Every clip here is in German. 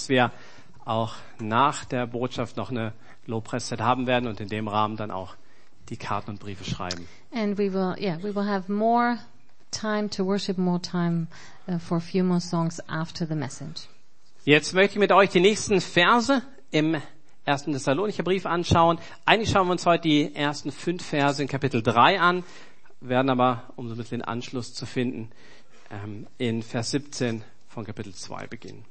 dass wir auch nach der Botschaft noch eine Lobpreiszeit haben werden und in dem Rahmen dann auch die Karten und Briefe schreiben. And we will, yeah, we will have more time to worship, more time uh, for a few more songs after the message. Jetzt möchte ich mit euch die nächsten Verse im ersten Thessalonicher Brief anschauen. Eigentlich schauen wir uns heute die ersten fünf Verse in Kapitel 3 an, werden aber, um so ein bisschen den Anschluss zu finden, ähm, in Vers 17 von Kapitel 2 beginnen.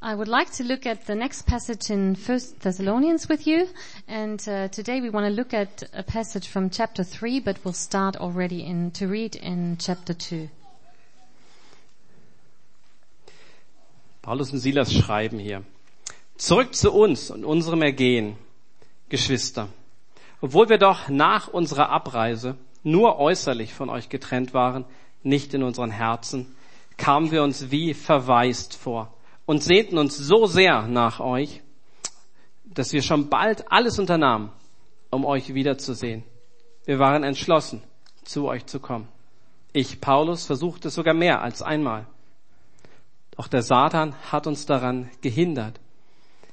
I would like to look at the next passage in First Thessalonians with you, and uh, today we want to look at a passage from chapter three, but we'll start already in to read in chapter two. Paulus und Silas schreiben hier. Zurück zu uns und unserem Ergehen, Geschwister. Obwohl wir doch nach unserer Abreise nur äußerlich von euch getrennt waren, nicht in unseren Herzen, kamen wir uns wie verwaist vor und sehnten uns so sehr nach euch, dass wir schon bald alles unternahmen, um euch wiederzusehen. Wir waren entschlossen, zu euch zu kommen. Ich, Paulus, versuchte es sogar mehr als einmal. Doch der Satan hat uns daran gehindert.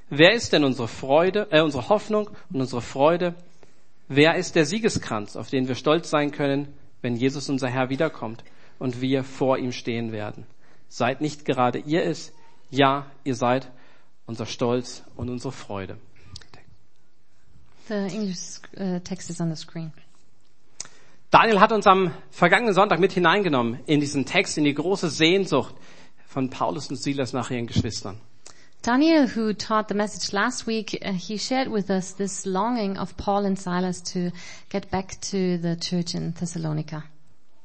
Wer ist denn unsere Freude, äh, unsere Hoffnung und unsere Freude? Wer ist der Siegeskranz, auf den wir stolz sein können, wenn Jesus unser Herr wiederkommt und wir vor ihm stehen werden? Seid nicht gerade ihr es, ja, ihr seid unser Stolz und unsere Freude. The English uh, text is on the screen. Daniel hat uns am vergangenen Sonntag mit hineingenommen in diesen Text, in die große Sehnsucht von Paulus und Silas nach ihren Geschwistern. Daniel, who taught the message last week, uh, he shared with us this longing of Paul and Silas to get back to the church in Thessalonica.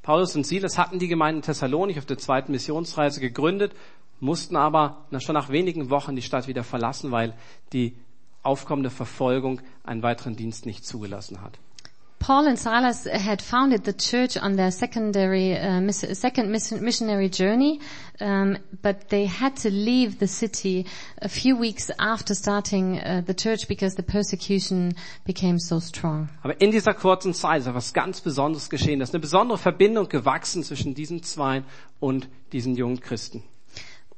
Paulus und Silas hatten die Gemeinde in Thessalonik auf der zweiten Missionsreise gegründet, mussten aber schon nach wenigen Wochen die Stadt wieder verlassen, weil die aufkommende Verfolgung einen weiteren Dienst nicht zugelassen hat. Paul and Silas had founded the church on their secondary, uh, miss, second mission, missionary journey, um, but they had to leave the city a few weeks after starting uh, the church because the persecution became so strong. Aber in dieser kurzen Zeit ist etwas ganz Besonderes geschehen. Da ist eine besondere Verbindung gewachsen zwischen diesen zwei und diesen jungen Christen.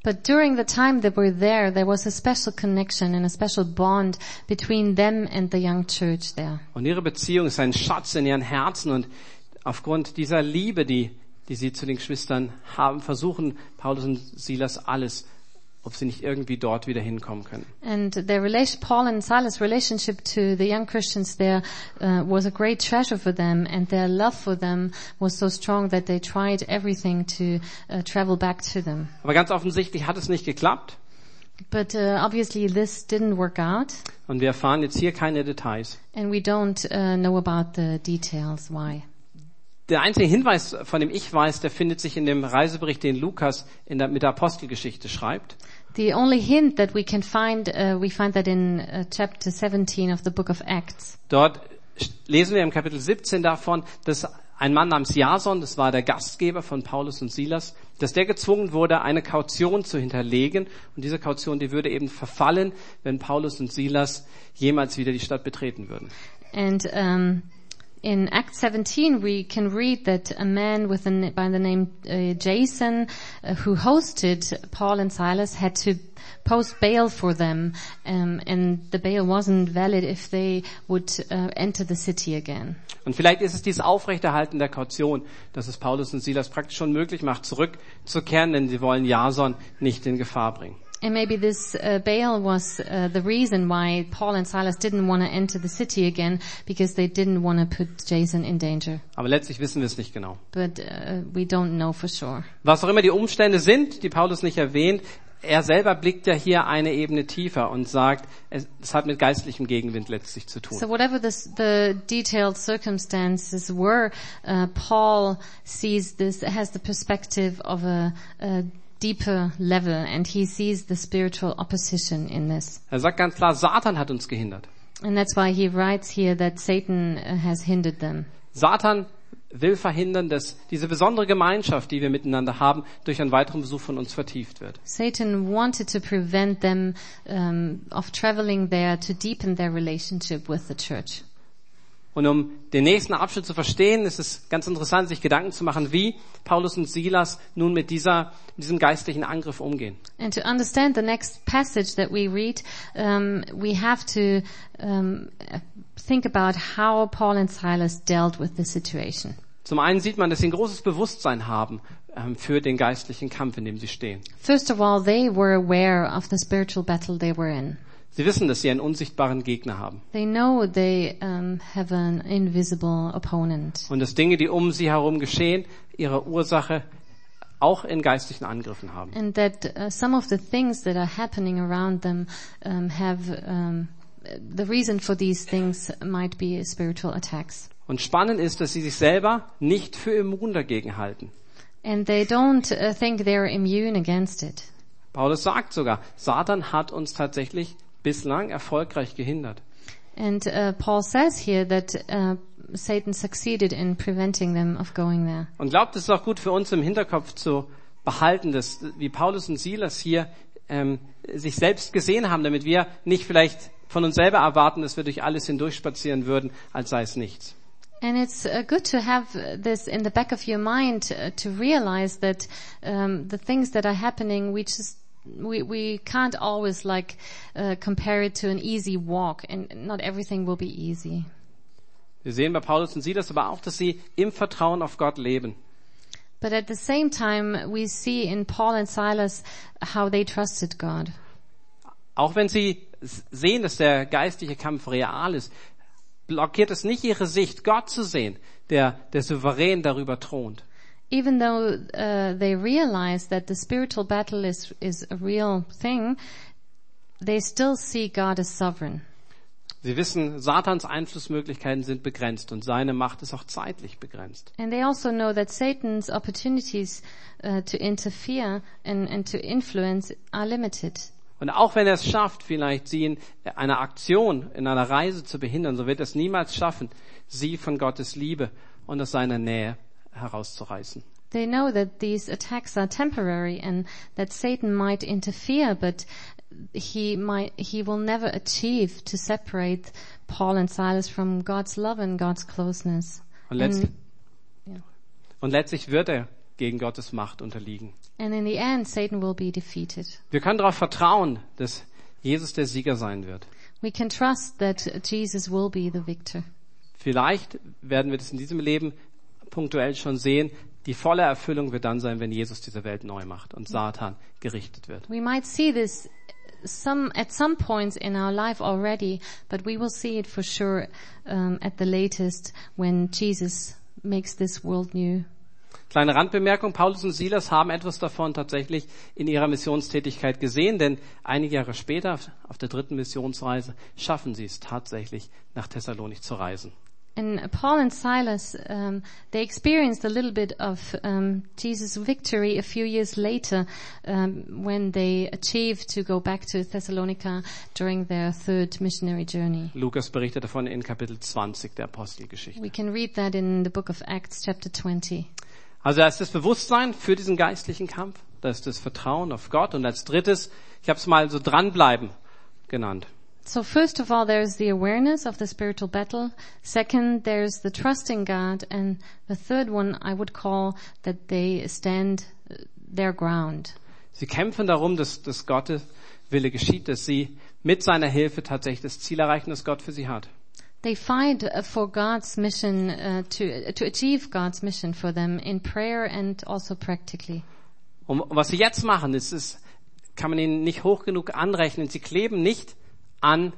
But during the time they were there, there was a special connection and a special bond between them and the young church there. Und ihre Beziehung ist ein Schatz in ihren Herzen und aufgrund dieser Liebe, die, die sie zu den Geschwistern haben, versuchen Paulus und Silas alles, ob sie nicht irgendwie dort wieder hinkommen können. And their relation, Paul and Silas' relationship to the young Christians there uh, was a great treasure for them, and their love for them was so strong that they tried everything to uh, travel back to them. Aber ganz offensichtlich hat es nicht geklappt But uh, obviously this didn't work out, und wir erfahren jetzt hier keine Details. and we don't uh, know about the details why. Der einzige Hinweis, von dem ich weiß, der findet sich in dem Reisebericht, den Lukas in der, mit der Apostelgeschichte schreibt. The only hint that we can find, uh, we find that in uh, chapter 17 of the book of Acts. Dort lesen wir im Kapitel 17 davon, dass ein Mann namens Jason, das war der Gastgeber von Paulus und Silas, dass der gezwungen wurde, eine Kaution zu hinterlegen. Und diese Kaution, die würde eben verfallen, wenn Paulus und Silas jemals wieder die Stadt betreten würden. And um, in Acts 17, we can read that a man with a, by the name uh, Jason, uh, who hosted Paul and Silas, had to post bail for them, um, and the bail wasn't valid if they would uh, enter the city again. Und vielleicht ist es dieses Aufrechterhalten der Kaution, dass es Paulus und Silas praktisch schon möglich macht, zurückzukehren, denn sie wollen Jason nicht in Gefahr bringen. And maybe this uh, bail was uh, the reason why Paul and Silas didn't want to enter the city again, because they didn't want to put Jason in danger. Aber letztlich wissen wir es nicht genau. But uh, we don't know for sure. Was auch immer die Umstände sind, die Paulus nicht erwähnt, er selber blickt ja hier eine Ebene tiefer und sagt, es, es hat mit geistlichem Gegenwind letztlich zu tun. So whatever this, the detailed circumstances were, uh, Paul sees this, has the perspective of a, a deeper level and he sees the spiritual opposition in this. Er sagt ganz klar, Satan hat uns gehindert. And that's why he writes here that Satan uh, has hindered them. Satan will verhindern, dass diese besondere Gemeinschaft, die wir miteinander haben, durch einen weiteren Besuch von uns vertieft wird. Satan wanted to prevent them um, of traveling there to deepen their relationship with the church. Und um den nächsten Abschnitt zu verstehen, ist es ganz interessant, sich Gedanken zu machen, wie Paulus und Silas nun mit dieser, diesem geistlichen Angriff umgehen. And to understand the next passage that we read, um, we have to um, think about how Paul and Silas dealt with the situation. Zum einen sieht man, dass sie ein großes Bewusstsein haben ähm, für den geistlichen Kampf, in dem sie stehen. First of all, they were aware of the spiritual battle they were in. Sie wissen, dass sie einen unsichtbaren Gegner haben They know they um, have an invisible opponent. und dass Dinge, die um sie herum geschehen, ihre Ursache auch in geistlichen Angriffen haben. And that uh, some of the things that are happening around them um, have um, the reason for these things might be spiritual attacks. Und spannend ist, dass sie sich selber nicht für immun dagegen halten. And they don't uh, think they're immune against it. Paulus sagt sogar, Satan hat uns tatsächlich bislang erfolgreich gehindert. And uh, Paul says here that uh, Satan succeeded in preventing them of going there. Und glaubt, es ist auch gut für uns im Hinterkopf zu behalten, dass wie Paulus und Silas hier ähm, sich selbst gesehen haben, damit wir nicht vielleicht von uns selber erwarten, dass wir durch alles hindurchspazieren würden, als sei es nichts. And it's uh, good to have this in the back of your mind uh, to realize that um, the things that are happening, we just we we can't always like uh, compare it to an easy walk, and not everything will be easy. Wir sehen bei Paulus und Silas aber auch, dass sie im Vertrauen auf Gott leben. But at the same time, we see in Paul and Silas how they trusted God. Auch wenn sie sehen, dass der geistliche Kampf real ist, blockiert es nicht ihre Sicht, Gott zu sehen, der, der souverän darüber thront. Even though uh, they realize that the spiritual battle is is a real thing, they still see God as sovereign. Sie wissen, Satans Einflussmöglichkeiten sind begrenzt und seine Macht ist auch zeitlich begrenzt. And they also know that Satan's opportunities uh, to interfere and, and to influence are limited. Und auch wenn er es schafft, vielleicht sie in einer Aktion, in einer Reise zu behindern, so wird er es niemals schaffen, sie von Gottes Liebe und aus seiner Nähe herauszureißen. They know that these attacks are temporary and that Satan might interfere, but he might, he will never achieve to separate Paul and Silas from God's love and God's closeness. Und, letzt, ja. und letztlich wird er gegen Gottes Macht unterliegen. And in the end, Satan will be defeated. Wir können darauf vertrauen, dass Jesus der Sieger sein wird. We can trust that Jesus will be the victor. Vielleicht werden wir das in diesem Leben punktuell schon sehen. Die volle Erfüllung wird dann sein, wenn Jesus diese Welt neu macht und Satan gerichtet wird. We might see this some at some points in our life already, but we will see it for sure um, at the latest when Jesus makes this world new. Kleine Randbemerkung, Paulus und Silas haben etwas davon tatsächlich in ihrer Missionstätigkeit gesehen, denn einige Jahre später, auf der dritten Missionsreise, schaffen sie es tatsächlich, nach Thessalonich zu reisen. And Paul and Silas, um, they experienced a little bit of um, Jesus' victory a few years later um, when they achieved to go back to Thessalonica during their third missionary journey. Lukas berichtet davon in Kapitel 20 der Apostelgeschichte. We can read that in the book of Acts, chapter 20. Also da ist das Bewusstsein für diesen geistlichen Kampf, da ist das Vertrauen auf Gott und als drittes, ich habe es mal so dranbleiben genannt. So first of all, there's the awareness of the spiritual battle. Second, there's the trust in God. And the third one I would call that they stand uh, their ground. Sie kämpfen darum, dass, dass Gottes Wille geschieht, dass sie mit seiner Hilfe tatsächlich das Ziel erreichen, das Gott für sie hat. They fight uh, for God's mission, uh, to, to achieve God's mission for them in prayer and also practically. Und was sie jetzt machen, ist, ist, kann man ihnen nicht hoch genug anrechnen. Sie kleben nicht an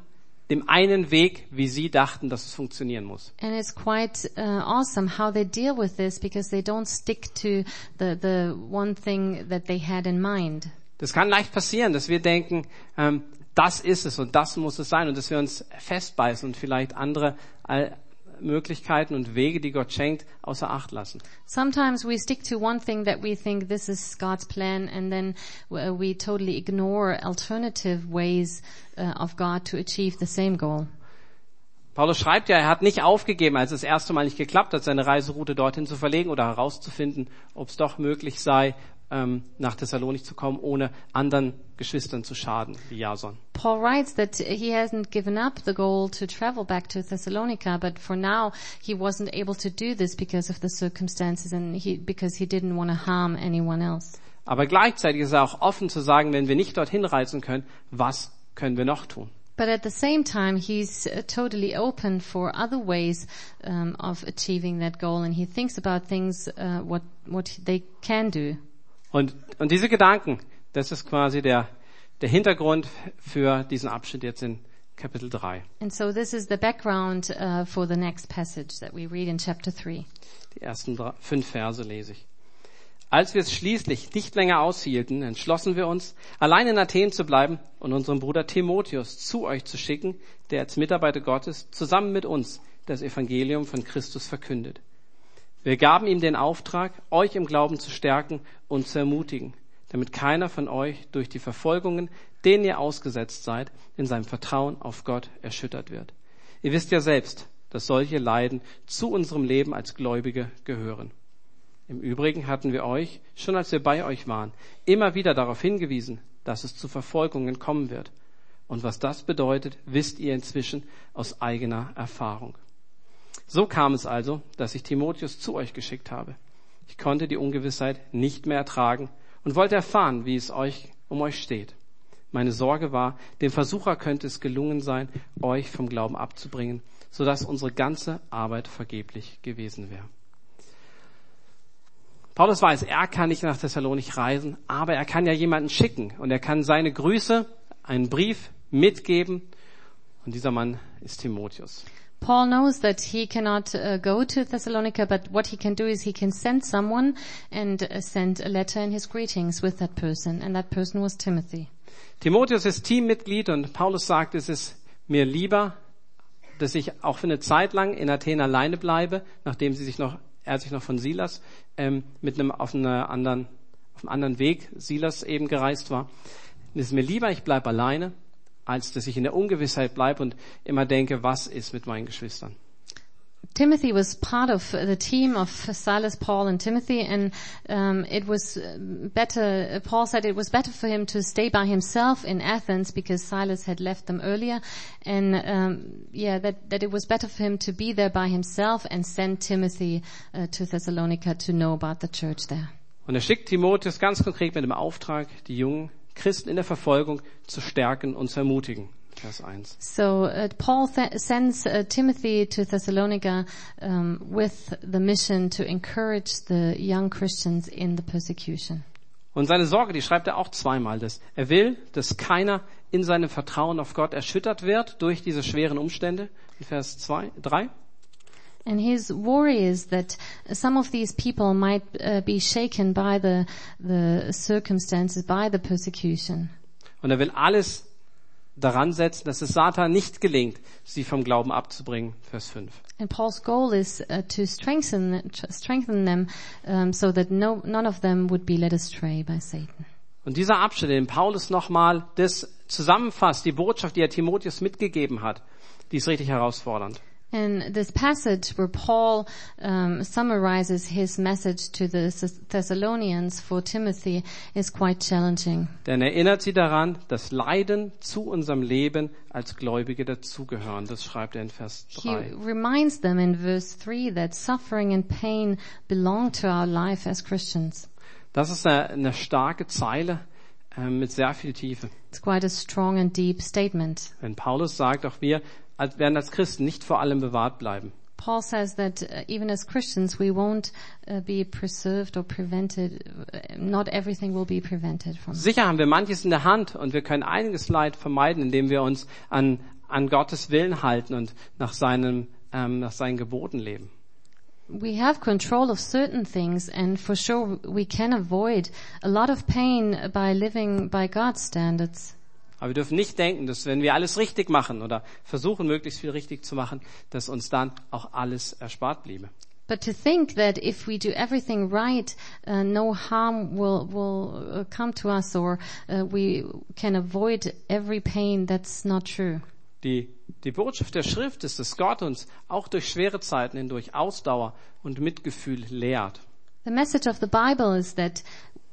dem einen Weg, wie sie dachten, dass es funktionieren muss. And it's quite uh, awesome how they deal with this because they don't stick to the, the one thing that they had in mind. Das kann leicht passieren, dass wir denken, ähm, das ist es und das muss es sein und dass wir uns festbeißen und vielleicht andere Möglichkeiten und Wege, die Gott schenkt, außer Acht lassen. Sometimes we stick to one thing that we think this is God's plan and then uh, we totally ignore alternative ways uh, of God to achieve the same goal. Paulus schreibt ja, er hat nicht aufgegeben, als es das erste Mal nicht geklappt hat, seine Reiseroute dorthin zu verlegen oder herauszufinden, ob es doch möglich sei, nach Thessalonik zu kommen, ohne anderen Geschwistern zu schaden, wie Jason. Paul writes that he hasn't given up the goal to travel back to Thessalonica, but for now he wasn't able to do this because of the circumstances and he, because he didn't want to harm anyone else. Aber gleichzeitig ist er auch offen zu sagen, wenn wir nicht dorthin reisen können, was können wir noch tun? But at the same time, he's uh, totally open for other ways um, of achieving that goal, and he thinks about things uh, what what they can do. Und, und diese Gedanken, das ist quasi der, der Hintergrund für diesen Abschnitt jetzt in Kapitel 3. And so this is the background uh, for the next passage that we read in chapter three. Die ersten drei, fünf Verse lese ich. Als wir es schließlich nicht länger aushielten, entschlossen wir uns, allein in Athen zu bleiben und unseren Bruder Timotheus zu euch zu schicken, der als Mitarbeiter Gottes zusammen mit uns das Evangelium von Christus verkündet. Wir gaben ihm den Auftrag, euch im Glauben zu stärken und zu ermutigen, damit keiner von euch durch die Verfolgungen, denen ihr ausgesetzt seid, in seinem Vertrauen auf Gott erschüttert wird. Ihr wisst ja selbst, dass solche Leiden zu unserem Leben als Gläubige gehören. Im Übrigen hatten wir euch, schon als wir bei euch waren, immer wieder darauf hingewiesen, dass es zu Verfolgungen kommen wird. Und was das bedeutet, wisst ihr inzwischen aus eigener Erfahrung. So kam es also, dass ich Timotheus zu euch geschickt habe. Ich konnte die Ungewissheit nicht mehr ertragen und wollte erfahren, wie es euch um euch steht. Meine Sorge war, dem Versucher könnte es gelungen sein, euch vom Glauben abzubringen, sodass unsere ganze Arbeit vergeblich gewesen wäre. Paulus weiß, er kann nicht nach Thessalonik reisen, aber er kann ja jemanden schicken und er kann seine Grüße, einen Brief mitgeben und dieser Mann ist Timotheus. Paul knows that he cannot uh, go to Thessalonica, but what he can do is he can send someone and uh, send a letter in his greetings with that person, and that person was Timothy. Timotheus ist Teammitglied und Paulus sagt, es ist mir lieber, dass ich auch für eine Zeit lang in Athen alleine bleibe, nachdem sie sich noch, er sich noch von Silas ähm, mit einem auf, einer anderen, auf einem anderen Weg, Silas eben gereist war. Es ist mir lieber, ich bleibe alleine, als dass ich in der Ungewissheit bleibe und immer denke, was ist mit meinen Geschwistern. Timothy was part of the team of Silas, Paul, and Timothy, and um, it was better. Paul said it was better for him to stay by himself in Athens because Silas had left them earlier, and um, yeah, that that it was better for him to be there by himself and send Timothy uh, to Thessalonica to know about the church there. Und er schickt Timotheus ganz konkret mit dem Auftrag, die jungen Christen in der Verfolgung zu stärken und zu ermutigen. Vers 1. So uh, Paul th- sends uh, Timothy to Thessalonica um, with the mission to encourage the young Christians in the persecution. Und seine Sorge, die schreibt er auch zweimal, dass er will, dass keiner in seinem Vertrauen auf Gott erschüttert wird durch diese schweren Umstände. In Vers 2, 3. And his worry is that some of these people might uh, be shaken by the, the circumstances, by the persecution. Und er will alles daran setzen, dass es Satan nicht gelingt, sie vom Glauben abzubringen. Vers 5. And Paul's goal is uh, to strengthen, strengthen them um, so that no, none of them would be led astray by Satan. Und dieser Abschnitt, in dem Paulus nochmal das zusammenfasst, die Botschaft, die er Timotheus mitgegeben hat, die ist richtig herausfordernd. And this passage where Paul um, summarizes his message to the Thessalonians for Timothy is quite challenging. Denn er erinnert sie daran, dass Leiden zu unserem Leben als Gläubige dazugehören. Das schreibt er in Vers 3. He reminds them in verse 3 that suffering and pain belong to our life as Christians. Das ist eine, eine starke Zeile äh, mit sehr viel Tiefe. It's quite a strong and deep statement. Wenn Paulus sagt, auch wir als, werden als Christen nicht vor allem bewahrt bleiben. Paul says that uh, even as Christians we won't uh, be preserved or prevented. Uh, not everything will be prevented from. Sicher haben wir manches in der Hand und wir können einiges Leid vermeiden, indem wir uns an, an Gottes Willen halten und nach seinen, ähm, nach seinen Geboten leben. We have control of certain things and for sure we can avoid a lot of pain by living by God's standards. Aber wir dürfen nicht denken, dass wenn wir alles richtig machen oder versuchen, möglichst viel richtig zu machen, dass uns dann auch alles erspart bliebe. But to think that if we do everything right, uh, no harm will will uh, come to us, or uh, we can avoid every pain, that's not true. Die, die Botschaft der Schrift ist, dass Gott uns auch durch schwere Zeiten hindurch Ausdauer und Mitgefühl lehrt. The message of the Bible is that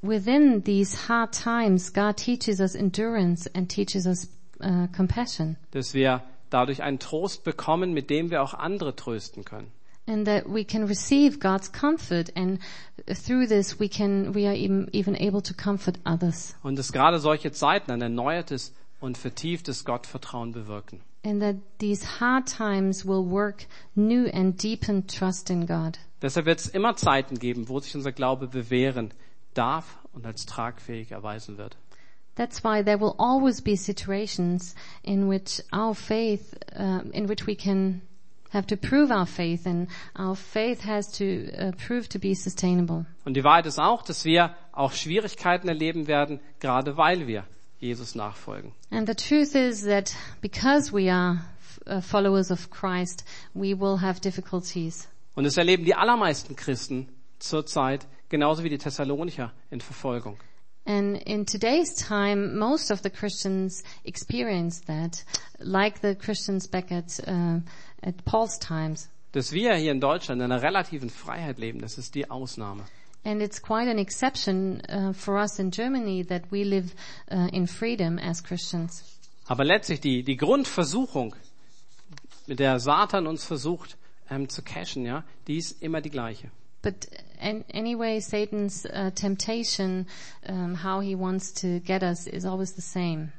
within these hard times, God teaches us endurance and teaches us uh, compassion. Dass wir dadurch einen Trost bekommen, mit dem wir auch andere trösten können. And that we can receive God's comfort and through this we can, we are even, even able to comfort others. Und dass gerade solche Zeiten ein erneuertes und vertieftes Gottvertrauen bewirken. And that these hard times will work new and deepened trust in God. Deshalb wird es immer Zeiten geben, wo sich unser Glaube bewähren darf und als tragfähig erweisen wird. That's why there will always be situations in which our faith, uh, in which we can have to prove our faith and our faith has to uh, prove to be sustainable. Und die Wahrheit ist auch, dass wir auch Schwierigkeiten erleben werden, gerade weil wir Jesus nachfolgen. And the truth is that because we are uh, followers of Christ, we will have difficulties. Und es erleben die allermeisten Christen zurzeit, genauso wie die Thessalonicher, in Verfolgung. And in today's time, most of the Christians experience that, like the Christians back at, uh, at Paul's times. Dass wir hier in Deutschland in einer relativen Freiheit leben, das ist die Ausnahme. And it's quite an exception uh, for us in Germany that we live uh, in freedom as Christians. Aber letztlich die, die Grundversuchung, mit der Satan uns versucht ähm, zu cashen, ja, die ist immer die gleiche. But an anyway, Satan's uh, temptation, um, how he wants to get us, is always the same.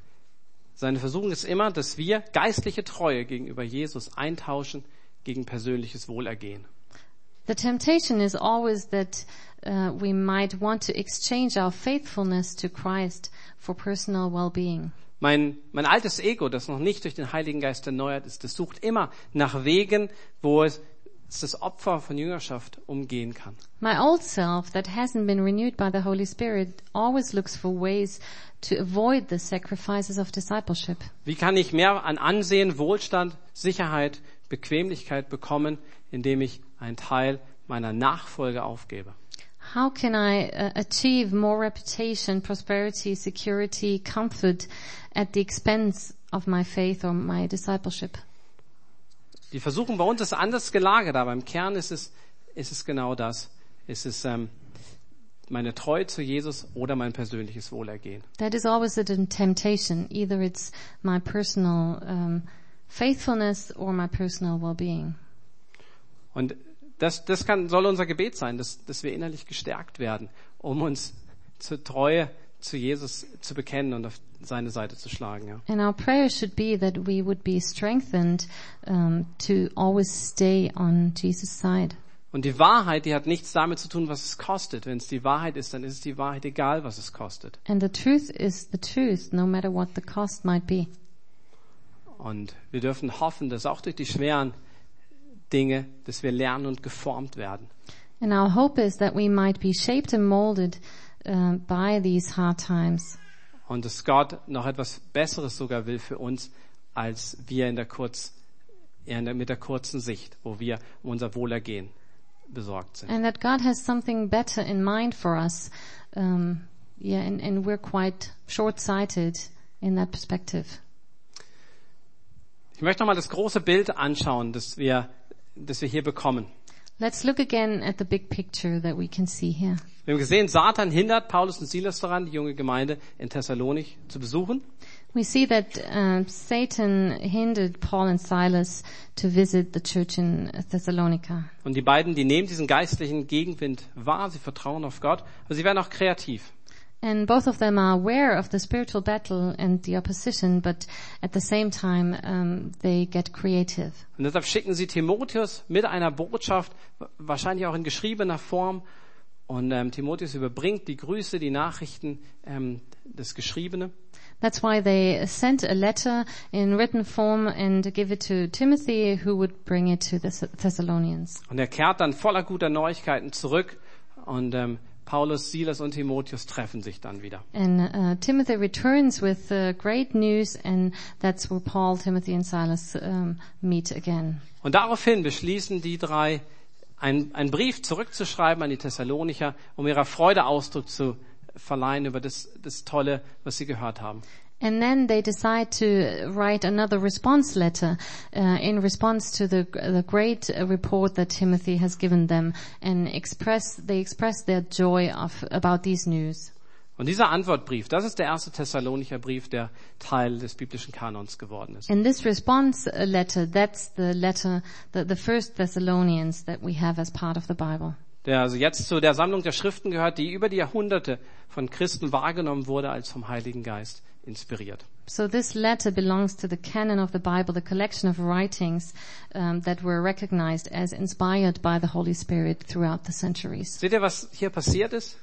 Seine Versuchung ist immer, dass wir geistliche Treue gegenüber Jesus eintauschen gegen persönliches Wohlergehen. The temptation is always that uh, we might want to exchange our faithfulness to Christ for personal well-being. Mein, mein altes Ego, das noch nicht durch den Heiligen Geist erneuert ist, das sucht immer nach Wegen, wo es das Opfer von Jüngerschaft umgehen kann. My old self that hasn't been renewed by the Holy Spirit always looks for ways to avoid the sacrifices of discipleship. Wie kann ich mehr an Ansehen, Wohlstand, Sicherheit, Bequemlichkeit bekommen, indem ich einen Teil meiner Nachfolge aufgebe? How can I uh, achieve more reputation, prosperity, security, comfort at the expense of my faith or my discipleship? Die Versuchung bei uns ist anders gelagert, aber im Kern ist es, ist es genau das. Es ist ähm, meine Treue zu Jesus oder mein persönliches Wohlergehen. That is always a temptation. Either it's my personal um, faithfulness or my personal well-being. Und das, das kann, soll unser Gebet sein, dass, dass wir innerlich gestärkt werden, um uns zur Treue zu Jesus zu bekennen und auf seine Seite zu schlagen. Ja. And our prayer should be that we would be strengthened um, to always stay on Jesus' side. Und die Wahrheit, die hat nichts damit zu tun, was es kostet. Wenn es die Wahrheit ist, dann ist es die Wahrheit egal, was es kostet. And the truth is the truth, no matter what the cost might be. Und wir dürfen hoffen, dass auch durch die schweren Dinge, dass wir lernen und geformt werden. And our hope is that we might be shaped and molded uh, by these hard times. Und dass Gott noch etwas Besseres sogar will für uns, als wir in der kurz, in der, mit der kurzen Sicht, wo wir um unser Wohlergehen besorgt sind. And that God has something better in mind for us. Um, yeah, and, and we're quite short-sighted in that perspective. Ich möchte nochmal das große Bild anschauen, das wir, das wir hier bekommen. Let's look again at the big picture that we can see here. Wir haben gesehen, Satan hindert Paulus und Silas daran, die junge Gemeinde in Thessalonik zu besuchen. We see that uh, Satan hindered Paul and Silas to visit the church in Thessalonica. Und die beiden, die nehmen diesen geistlichen Gegenwind wahr, sie vertrauen auf Gott, aber sie werden auch kreativ. And both of them are aware of the spiritual battle and the opposition, but at the same time, um, they get creative. Und deshalb schicken sie Timotheus mit einer Botschaft, wahrscheinlich auch in geschriebener Form. Und ähm, Timotheus überbringt die Grüße, die Nachrichten, ähm, das Geschriebene. That's why they sent a letter in written form and give it to Timothy, who would bring it to the Thessalonians. Und er kehrt dann voller guter Neuigkeiten zurück und ähm, Paulus, Silas und Timotheus treffen sich dann wieder. And uh, Timothy returns with uh, great news, and that's where Paul, Timothy, and Silas um, meet again. Und daraufhin beschließen die drei, einen, einen Brief zurückzuschreiben an die Thessalonicher, um ihrer Freude Ausdruck zu verleihen über das, das Tolle, was sie gehört haben. And then they decide to write another response letter uh, in response to the, the great report that Timothy has given them and express, they express their joy of, about these news. Und dieser Antwortbrief, das ist der erste Thessalonicher Brief, der Teil des biblischen Kanons geworden ist. And this response letter, that's the letter, the, the first Thessalonians that we have as part of the Bible. Der also jetzt zu der Sammlung der Schriften gehört, die über die Jahrhunderte von Christen wahrgenommen wurde als vom Heiligen Geist inspiriert. So this letter belongs to the canon of the Bible, the collection of writings um, that were recognized as inspired by the Holy Spirit throughout the centuries. Seht ihr, was hier passiert ist?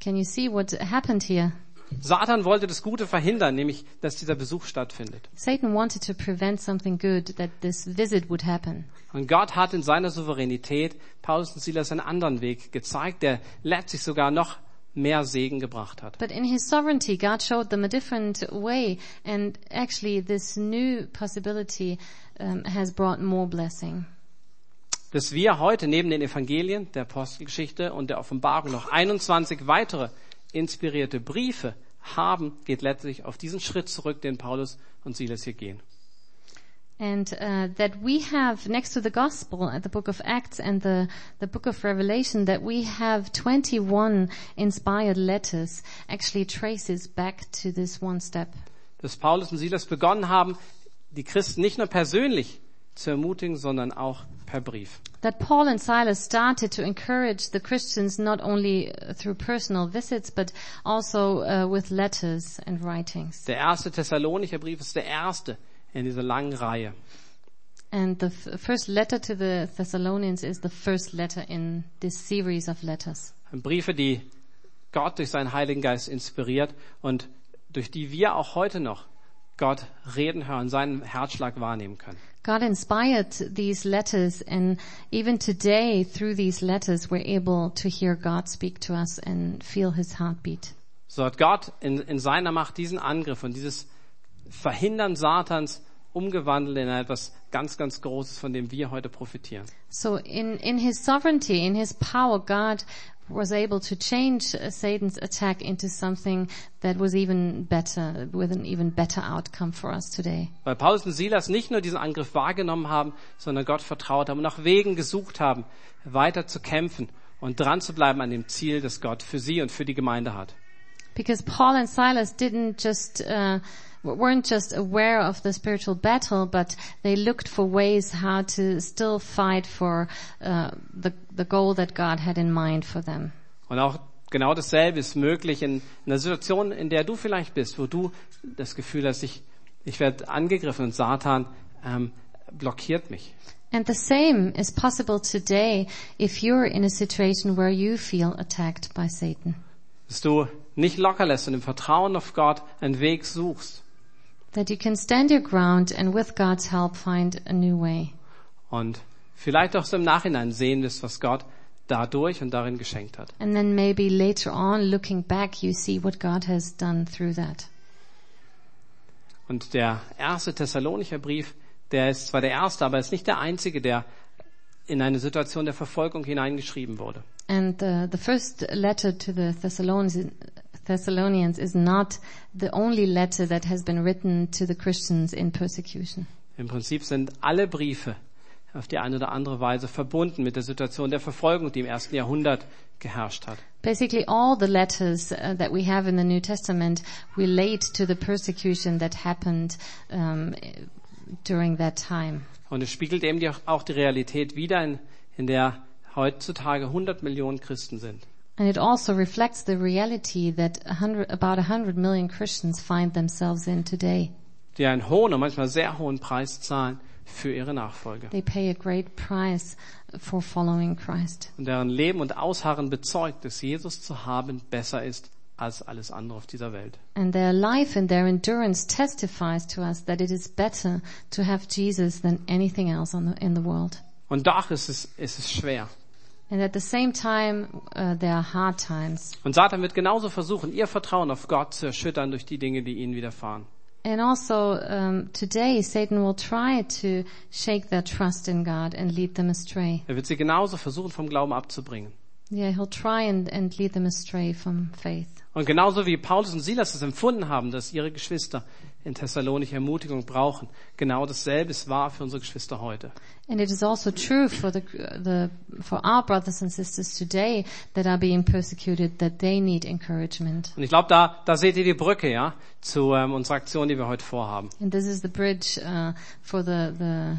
Can you see what happened here? Satan wollte das Gute verhindern, nämlich, dass dieser Besuch stattfindet. Satan wanted to prevent something good, that this visit would happen. Und Gott hat in seiner Souveränität Paulus und Silas einen anderen Weg gezeigt, der letztlich sogar noch mehr Segen gebracht hat. But in his sovereignty, God showed them a different way, and actually this new possibility um, has brought more blessing. Dass wir heute neben den Evangelien, der Apostelgeschichte und der Offenbarung noch 21 weitere inspirierte Briefe haben, geht letztlich auf diesen Schritt zurück, den Paulus und Silas hier gehen. And uh, that we have next to the gospel, uh, the book of Acts and the the book of Revelation, that we have 21 inspired letters, actually traces back to this one step. Dass Paulus und Silas begonnen haben, die Christen nicht nur persönlich zu ermutigen, sondern auch per Brief. That Paul and Silas started to encourage the Christians not only uh, through personal visits, but also uh, with letters and writings. Der erste Thessalonicher Brief ist der erste in dieser langen Reihe. And the first letter to the Thessalonians is the first letter in this series of letters. Briefe, die Gott durch seinen Heiligen Geist inspiriert und durch die wir auch heute noch Gott reden hören, seinen Herzschlag wahrnehmen können. God inspired these letters and even today through these letters we're able to hear God speak to us and feel his heartbeat. So hat Gott in, in seiner Macht diesen Angriff und dieses Verhindern Satans umgewandelt in etwas ganz, ganz Großes, von dem wir heute profitieren. So in, in his sovereignty, in his power, God was able to change uh, Satan's attack into something that was even better, with an even better outcome for us today. Weil Paulus und Silas nicht nur diesen Angriff wahrgenommen haben, sondern Gott vertraut haben und nach Wegen gesucht haben, weiter zu kämpfen und dran zu bleiben an dem Ziel, das Gott für sie und für die Gemeinde hat. Because Paul and Silas didn't just, uh, weren't just aware of the spiritual battle, but they looked for ways how to still fight for uh, the, the goal that God had in mind for them. Und auch genau dasselbe ist möglich in einer Situation, in der du vielleicht bist, wo du das Gefühl hast, ich, ich werde angegriffen und Satan ähm, blockiert mich. And the same is possible today if you're in a situation where you feel attacked by Satan. Dass du nicht locker lässt und im Vertrauen auf Gott einen Weg suchst. That you can stand your ground and with God's help find a new way. Und vielleicht auch so im Nachhinein sehen wirst, was Gott dadurch und darin geschenkt hat. And then maybe later on, looking back, you see what God has done through that. Und der erste Thessalonicher Brief, der ist zwar der erste, aber ist nicht der einzige, der in eine Situation der Verfolgung hineingeschrieben wurde. And the, the first letter to the Thessalonians, Thessalonians is not the only letter that has been written to the Christians in persecution. Im Prinzip sind alle Briefe auf die eine oder andere Weise verbunden mit der Situation der Verfolgung, die im ersten Jahrhundert geherrscht hat. Basically, all the letters uh, that we have in the New Testament relate to the persecution that happened um, during that time. Und es spiegelt eben auch die Realität wider, in, in der heutzutage 100 Millionen Christen sind. And it also reflects the reality that a hundred, about a hundred million Christians find themselves in today. die einen hohen und manchmal sehr hohen Preis zahlen für ihre Nachfolge. They pay a great price for following Christ. Und deren Leben und Ausharren bezeugt, dass Jesus zu haben besser ist als alles andere auf dieser Welt. And their life and their endurance testifies to us that it is better to have Jesus than anything else in the world. Und doch ist es, ist es schwer. And at the same time, uh, there are hard times. Und Satan wird genauso versuchen, ihr Vertrauen auf Gott zu erschüttern durch die Dinge, die ihnen widerfahren. And also, um, today Satan will try to shake their trust in God and lead them astray. Er wird sie genauso versuchen, vom Glauben abzubringen. Yeah, he'll try and, and lead them astray from faith. Und genauso wie Paulus und Silas es empfunden haben, dass ihre Geschwister in Thessalonich Ermutigung brauchen, genau dasselbe ist wahr für unsere Geschwister heute. And it is also true for the, the, for our brothers and sisters today that are being persecuted that they need encouragement. Und ich glaube, da, da seht ihr die Brücke, ja, zu ähm, unserer Aktion, die wir heute vorhaben. And this is the bridge uh, for the, the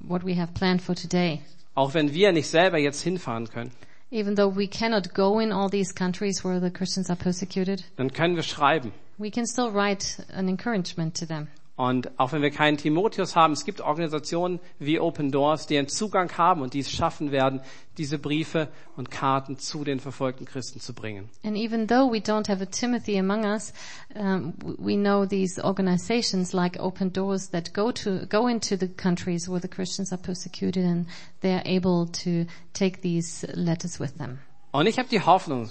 what we have planned for today. Auch wenn wir nicht selber jetzt hinfahren können, Even though we cannot go in all these countries where the Christians are persecuted, dann können wir schreiben. we can still write an encouragement to them. Und auch wenn wir keinen Timotheus haben, es gibt Organisationen wie Open Doors, die einen Zugang haben und die es schaffen werden, diese Briefe und Karten zu den verfolgten Christen zu bringen. And even though we don't have a Timothy among us, um, we know these organizations like Open Doors that go to go into the countries where the Christians are persecuted, and they are able to take these letters with them. Und ich habe die Hoffnung,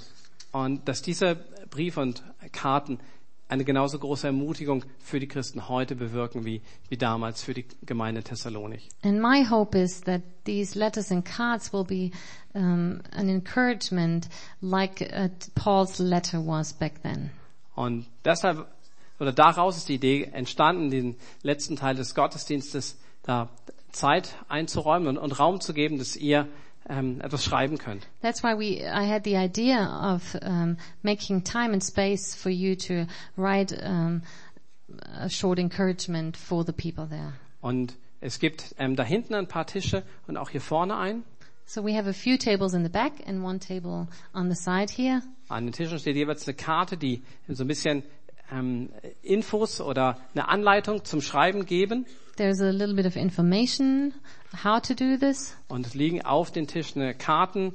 und dass diese Briefe und Karten eine genauso große Ermutigung für die Christen heute bewirken wie, wie damals für die Gemeinde Thessalonich. And my hope is that these letters and cards will be um, an encouragement, like uh, Paul's letter was back then. Und deshalb, oder daraus ist die Idee entstanden, den letzten Teil des Gottesdienstes da Zeit einzuräumen und, und Raum zu geben, dass ihr ähm, etwas schreiben könnt. That's why we, I had the idea of um, making time and space for you to write um, a short encouragement for the people there. Und es gibt ähm, da hinten ein paar Tische und auch hier vorne ein. So we have a few tables in the back and one table on the side here. An den Tischen steht jeweils eine Karte, die so ein bisschen ähm, Infos oder eine Anleitung zum Schreiben geben. There's a little bit of information how to do this. Und es liegen auf den Tischen Karten,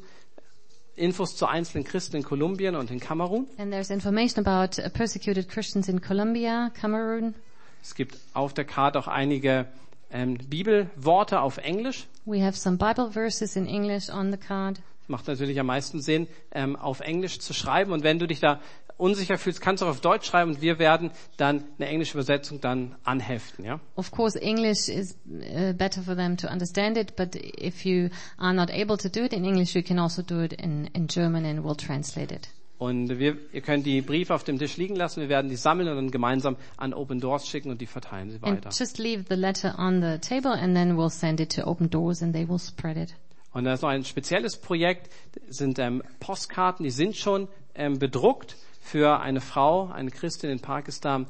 Infos zu einzelnen Christen in Kolumbien und in Kamerun. And there's information about uh, persecuted Christians in Colombia, Cameroon. Es gibt auf der Karte auch einige ähm, Bibelworte auf Englisch. We have some Bible verses in English on the card. Macht natürlich am meisten Sinn, ähm, auf Englisch zu schreiben. Und wenn du dich da unsicher fühlst, kannst du auch auf Deutsch schreiben und wir werden dann eine englische Übersetzung dann anheften, ja? Of course, English is uh, better for them to understand it, but if you are not able to do it in English, you can also do it in, in German and we'll translate it. Und wir, ihr könnt die Briefe auf dem Tisch liegen lassen. Wir werden die sammeln und dann gemeinsam an Open Doors schicken und die verteilen sie And weiter. just leave the letter on the table and then we'll send it to Open Doors and they will spread it. Und da ist noch ein spezielles Projekt, sind ähm, Postkarten, die sind schon ähm, bedruckt für eine Frau, eine Christin in Pakistan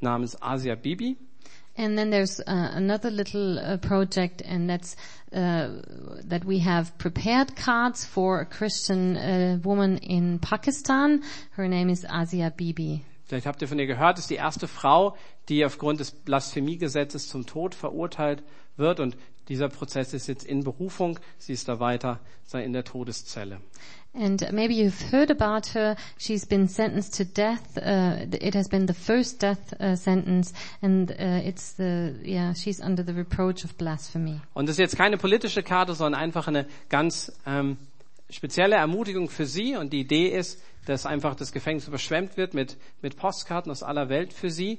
namens Asia Bibi. And then there's uh, another little uh, project, and that's uh, that we have prepared cards for a Christian uh, woman in Pakistan. Her name is Asia Bibi. Vielleicht habt ihr von ihr gehört, ist die erste Frau, die aufgrund des Blasphemiegesetzes zum Tod verurteilt wird und dieser Prozess ist jetzt in Berufung. Sie ist da weiter sei in der Todeszelle. And maybe you've heard about her. She's been sentenced to death. Uh, it has been the first death uh, sentence, and uh, it's the yeah. She's under the reproach of blasphemy. Und das ist jetzt keine politische Karte, sondern einfach eine ganz ähm, spezielle Ermutigung für Sie. Und die Idee ist, dass einfach das Gefängnis überschwemmt wird mit, mit Postkarten aus aller Welt für Sie.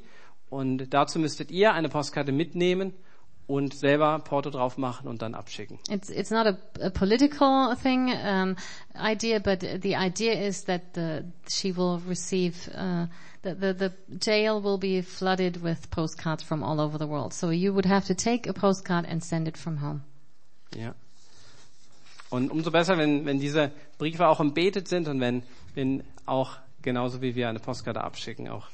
Und dazu müsstet ihr eine Postkarte mitnehmen und selber Porto drauf machen und dann abschicken. It's it's not a, a political thing um, idea, but the idea is that the she will receive uh, the, the the jail will be flooded with postcards from all over the world. So you would have to take a postcard and send it from home. Ja. Und umso besser, wenn, wenn diese Briefe auch embetet sind und wenn, wenn auch genauso wie wir eine Postkarte abschicken, auch,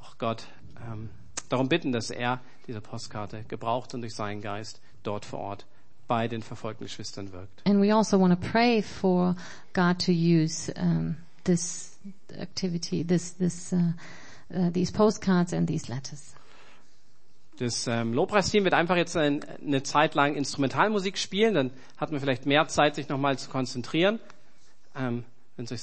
auch Gott ähm, darum bitten, dass er diese Postkarte gebraucht und durch seinen Geist dort vor Ort bei den verfolgten Geschwistern wirkt. And we also want to pray for God to use um, this activity, this this uh, uh, these postcards and these letters. Das ähm, Lobpreisteam wird einfach jetzt ein, eine Zeit lang Instrumentalmusik spielen, dann hat man vielleicht mehr Zeit, sich nochmal zu konzentrieren. Ähm, wenn es euch so